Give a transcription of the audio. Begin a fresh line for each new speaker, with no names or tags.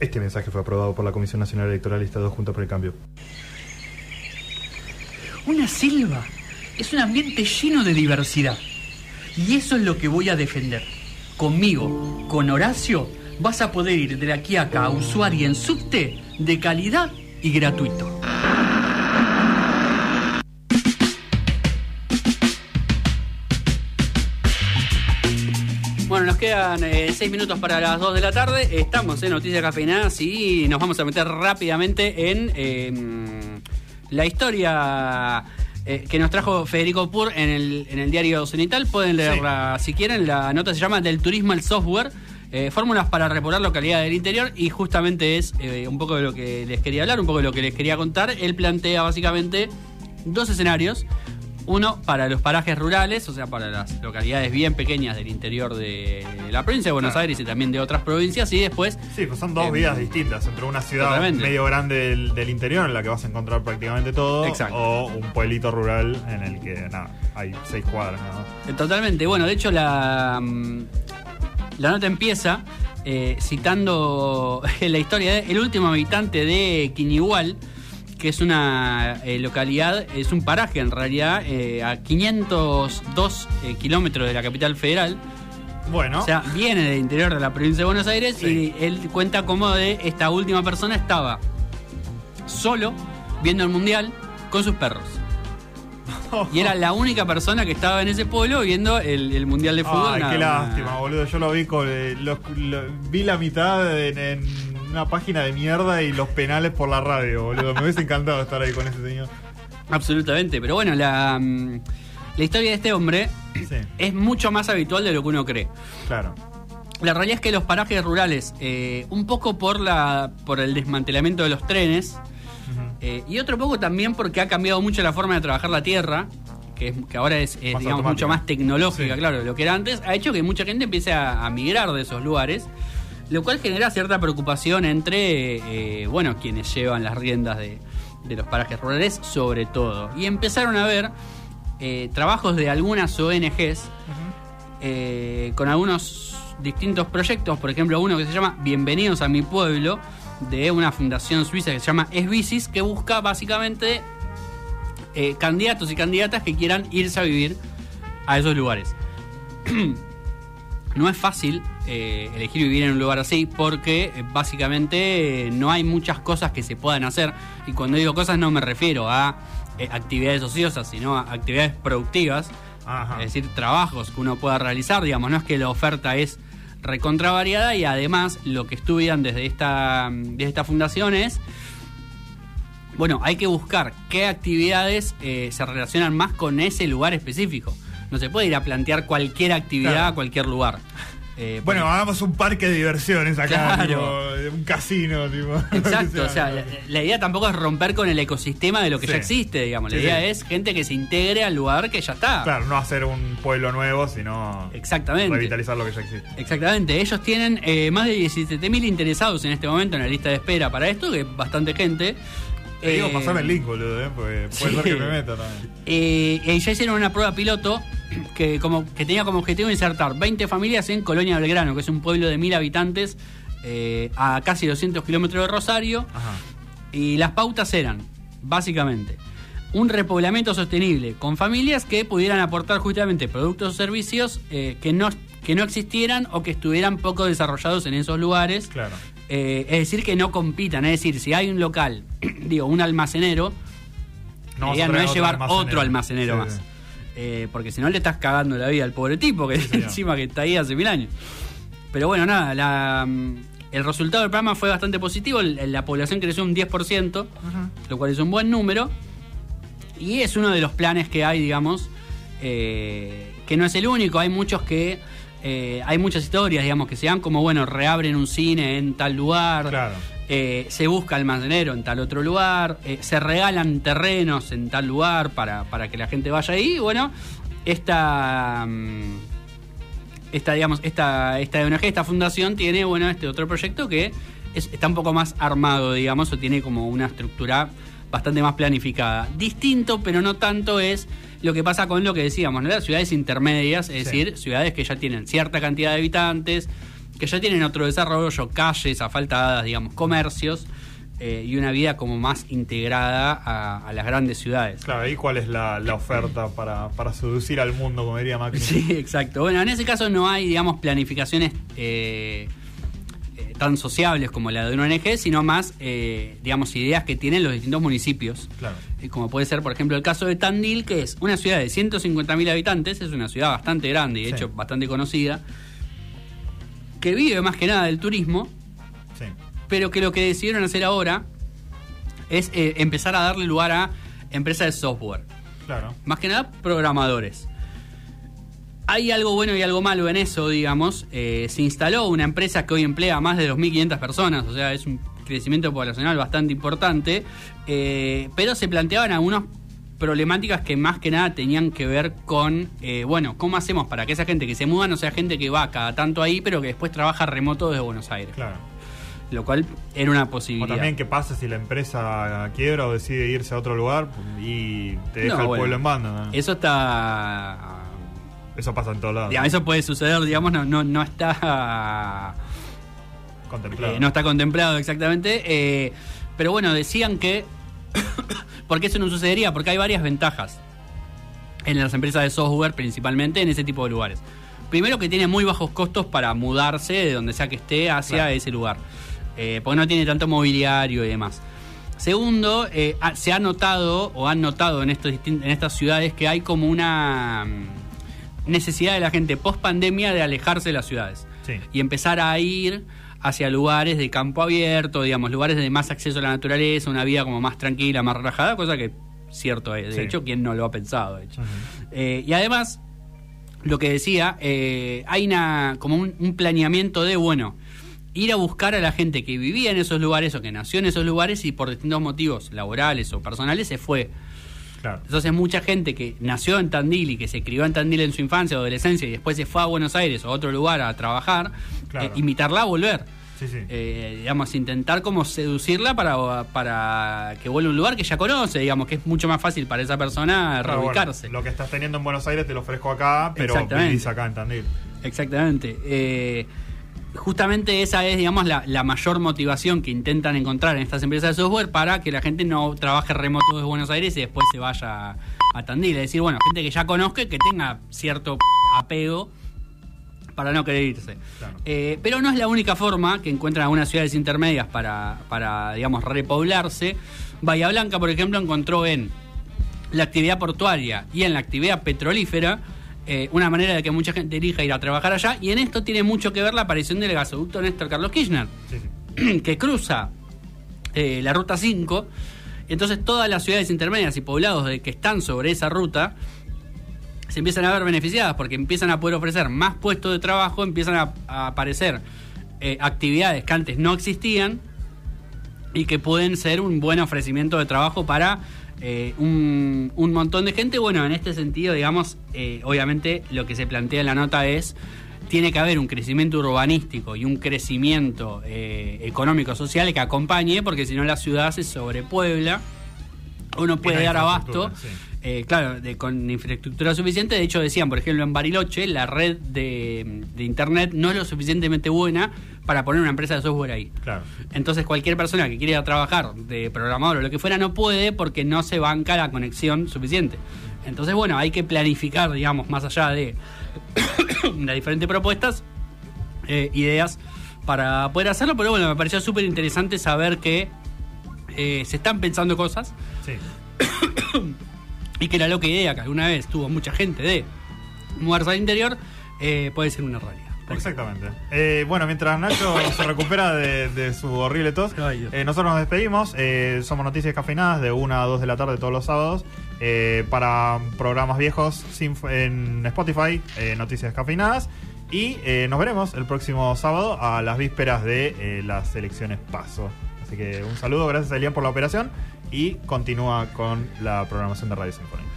Este mensaje fue aprobado por la Comisión Nacional Electoral y está dos juntos por el cambio.
Una selva es un ambiente lleno de diversidad. Y eso es lo que voy a defender. Conmigo, con Horacio, vas a poder ir de aquí a acá a usuario en subte de calidad y gratuito. Quedan eh, seis minutos para las 2 de la tarde. Estamos en Noticias Cafeinadas y nos vamos a meter rápidamente en em, la historia eh, que nos trajo Federico Pur en el, en el diario Cenital. Pueden leerla si quieren. La nota se llama Del turismo al software. eh, fórmulas para repoblar localidad del interior y justamente es eh, un poco de lo que les quería hablar, un poco de lo que les quería contar. Él plantea básicamente dos escenarios. Uno para los parajes rurales, o sea, para las localidades bien pequeñas del interior de la provincia de Buenos
Claro.
Aires y también de otras provincias. Y después
Sí, pues son dos
Em,
vidas distintas. Entre una ciudad medio grande del, del interior en la que vas a encontrar prácticamente todo.
Exacto.
O un pueblito rural en el que, nada, hay seis cuadras nada más.
Eh, Totalmente. Bueno, de hecho la, mm, la nota empieza eh, citando la historia de el último habitante de Quinigual, que es una eh, localidad, es un paraje en realidad, eh, a 502 eh, kilómetros de la capital federal.
Bueno,
O sea, viene del interior de la provincia de Buenos Aires
Sí.
y él cuenta cómo de esta última persona estaba solo viendo el mundial con sus perros. Y era la única persona que estaba en ese pueblo viendo el, el mundial de fútbol.
Ay,
nada
qué lástima, boludo. Yo lo vi con. eh, lo- lo- vi la mitad en, en una página de mierda y los penales por la radio, boludo. Me hubiese encantado estar ahí con ese señor.
Absolutamente, pero bueno, la, mm, la historia de este hombre
Sí,
es mucho más habitual de lo que uno cree.
claro.
La realidad es que los parajes rurales, eh, un poco por, la, por el desmantelamiento de los trenes. Eh, y otro poco también porque ha cambiado mucho la forma de trabajar la tierra, que, es- que ahora es, digamos,
automática.
mucho más tecnológica,
Sí.
claro, de lo que era antes, ha hecho que mucha gente empiece a, a migrar de esos lugares, lo cual genera cierta preocupación entre, eh, bueno, quienes llevan las riendas de, de los parajes rurales, sobre todo. Y empezaron a ver eh, trabajos de algunas ONGs eh, con algunos distintos proyectos, por ejemplo uno que se llama Bienvenidos a mi pueblo, de una fundación suiza que se llama Esbicis, que busca básicamente eh, candidatos y candidatas que quieran irse a vivir a esos lugares. no es fácil eh, elegir vivir en un lugar así porque eh, básicamente eh, no hay muchas cosas que se puedan hacer y cuando digo cosas no me refiero a eh, actividades ociosas, sino a actividades productivas
Ajá.
es decir, trabajos que uno pueda realizar, digamos, no es que la oferta es recontravariada y además lo que estudian desde esta, desde esta fundación es, bueno, hay que buscar qué actividades eh, se relacionan más con ese lugar específico. No se puede ir a plantear cualquier actividad
Claro.
a cualquier lugar. Eh,
Bueno, hagamos un parque de diversiones acá,
Claro.
tipo, un casino, tipo.
Exacto, o sea, la, la idea tampoco es romper con el ecosistema de lo que
Sí.
ya existe, digamos. La
Sí,
idea
sí.
es gente que se integre al lugar que ya está.
Claro, no hacer un pueblo nuevo, sino
Exactamente.
revitalizar lo que ya existe.
Exactamente, ellos tienen eh, más de 17.000 interesados en este momento en la lista de espera para esto, que es bastante gente.
Te digo,
Eh,
pasame el link, boludo, ¿eh? porque puede ser que me meta también.
eh, ya hicieron una prueba piloto que, como, que tenía como objetivo insertar 20 familias en Colonia Belgrano, que es un pueblo de 1.000 habitantes eh, a casi 200 kilómetros de Rosario.
Ajá.
Y las pautas eran, básicamente, un repoblamiento sostenible con familias que pudieran aportar justamente productos o servicios eh, que, no, que no existieran o que estuvieran poco desarrollados en esos lugares.
Claro.
Eh, es decir, que no compitan. Es decir, si hay un local, digo, un almacenero,
No
la idea no es llevar
almacenero.
otro almacenero
Sí,
más.
sí.
Eh, porque si no le estás cagando la vida al pobre tipo, que encima que está ahí hace mil años. Pero bueno, nada, la, mm, el resultado del programa fue bastante positivo. La población creció un 10%, lo cual es un buen número. Y es uno de los planes que hay, digamos, eh, que no es el único. Hay muchos que. eh, hay muchas historias, digamos, que se dan como, bueno, reabren un cine en tal lugar.
Claro.
Eh, se busca almacenero en tal otro lugar, eh, se regalan terrenos en tal lugar para, para que la gente vaya ahí. Y bueno, esta, mm, esta digamos, esta, esta ONG, esta fundación tiene, bueno, este otro proyecto que es- está un poco más armado, digamos, o tiene como una estructura bastante más planificada. Distinto, pero no tanto es lo que pasa con lo que decíamos, ¿no? Las ciudades intermedias, es
Sí.
decir, ciudades que ya tienen cierta cantidad de habitantes, que ya tienen otro desarrollo, calles asfaltadas, digamos, comercios. eh, y una vida como más integrada a, a las grandes ciudades.
Claro, ¿y cuál es la, la oferta para, para seducir al mundo, como diría Macri?
Sí, exacto. Bueno, en ese caso no hay, digamos, planificaciones eh, eh, tan sociables como la de una ONG, sino más, eh, digamos, ideas que tienen los distintos municipios.
Claro.
Eh, Como puede ser, por ejemplo, el caso de Tandil, que es una ciudad de 150.000 habitantes, es una ciudad bastante grande y de
Sí.
hecho bastante conocida, que vive más que nada del turismo,
Sí.
pero que lo que decidieron hacer ahora es eh, empezar a darle lugar a empresas de software.
Claro.
Más que nada, programadores. Hay algo bueno y algo malo en eso, digamos. Eh, se instaló una empresa que hoy emplea a más de 2.500 personas, o sea, es un crecimiento poblacional bastante importante, eh, pero se planteaban algunas problemáticas que más que nada tenían que ver con, eh, bueno, ¿cómo hacemos para que esa gente que se muda no sea gente que va cada tanto ahí, pero que después trabaja remoto desde Buenos Aires?
Claro.
Lo cual era una
O
posibilidad.
también qué pasa si la empresa quiebra o decide irse a otro lugar y te deja
No,
el
bueno,
pueblo en banda. ¿no?
Eso está
Eso pasa en todos lados.
Digamos, eso puede suceder, digamos, no, no, no está.
Contemplado.
eh, no está contemplado exactamente. eh, pero bueno, decían que. ¿Por qué eso no sucedería? Porque hay varias ventajas en las empresas de software, principalmente en ese tipo de lugares. Primero, que tiene muy bajos costos para mudarse de donde sea que esté hacia
Claro.
ese lugar. Eh, porque no tiene tanto mobiliario y demás. Segundo, eh, se ha notado o han notado en, estos en estas ciudades que hay como una mm, necesidad de la gente post pandemia de alejarse de las ciudades
Sí.
y empezar a ir hacia lugares de campo abierto, digamos, lugares de más acceso a la naturaleza, una vida como más tranquila, más relajada, cosa que cierto es. De
Sí.
hecho, ¿quién no lo ha pensado? De hecho. Eh, y además, lo que decía, eh, hay una como un, un planeamiento de, bueno, ir a buscar a la gente que vivía en esos lugares o que nació en esos lugares y por distintos motivos laborales o personales se fue.
Claro.
Entonces mucha gente que nació en Tandil y que se crió en Tandil en su infancia o adolescencia y después se fue a Buenos Aires o a otro lugar a trabajar,
Claro.
eh, invitarla a volver.
Sí, sí.
Eh, digamos, intentar como seducirla para, para que vuelva a un lugar que ya conoce, digamos, que es mucho más fácil para esa persona
Claro, bueno,
reubicarse.
lo que estás teniendo en Buenos Aires te lo ofrezco acá, pero vivís acá en Tandil.
Exactamente. Eh, justamente esa es, digamos, la, la mayor motivación que intentan encontrar en estas empresas de software para que la gente no trabaje remoto desde Buenos Aires y después se vaya a Tandil. Es decir, bueno, gente que ya conozca que tenga cierto apego para no querer irse.
Claro.
Eh, pero no es la única forma que encuentran algunas ciudades intermedias para, para, digamos, repoblarse. Bahía Blanca, por ejemplo, encontró en la actividad portuaria y en la actividad petrolífera eh, una manera de que mucha gente elija ir a trabajar allá. Y en esto tiene mucho que ver la aparición del gasoducto Néstor Carlos Kirchner,
Sí,
que cruza eh, la ruta 5. Entonces todas las ciudades intermedias y poblados de que están sobre esa ruta se empiezan a ver beneficiadas porque empiezan a poder ofrecer más puestos de trabajo, empiezan a, a aparecer eh, actividades que antes no existían y que pueden ser un buen ofrecimiento de trabajo para eh, un, un montón de gente. Bueno, en este sentido, digamos, eh, obviamente lo que se plantea en la nota es, tiene que haber un crecimiento urbanístico y un crecimiento eh, económico-social que acompañe, porque si no la ciudad se sobrepuebla, uno puede dar abasto.
sí.
Eh, claro, de- con infraestructura suficiente. De hecho, decían, por ejemplo, en Bariloche, la red de, de internet no es lo suficientemente buena para poner una empresa de software ahí.
Claro.
Entonces, cualquier persona que quiera trabajar de programador o lo que fuera no puede porque no se banca la conexión suficiente. Entonces, bueno, hay que planificar, digamos, más allá de las diferentes propuestas, eh, ideas para poder hacerlo. Pero bueno, me pareció súper interesante saber que eh, se están pensando cosas
Sí.
y que la loca idea que alguna vez tuvo mucha gente de mudarse al interior eh, puede ser una realidad.
Exactamente. Eh, bueno, mientras Nacho se recupera de, de su horrible tos, eh, nosotros nos despedimos. Eh, somos Noticias Cafeinadas de 1 a 2 de la tarde todos los sábados. Para programas viejos sin- en Spotify, Noticias Cafeinadas. Y nos veremos el próximo sábado a las vísperas de las elecciones PASO. Así que un saludo, gracias a Elian por la operación y continúa con la programación de Radio Sinfónica.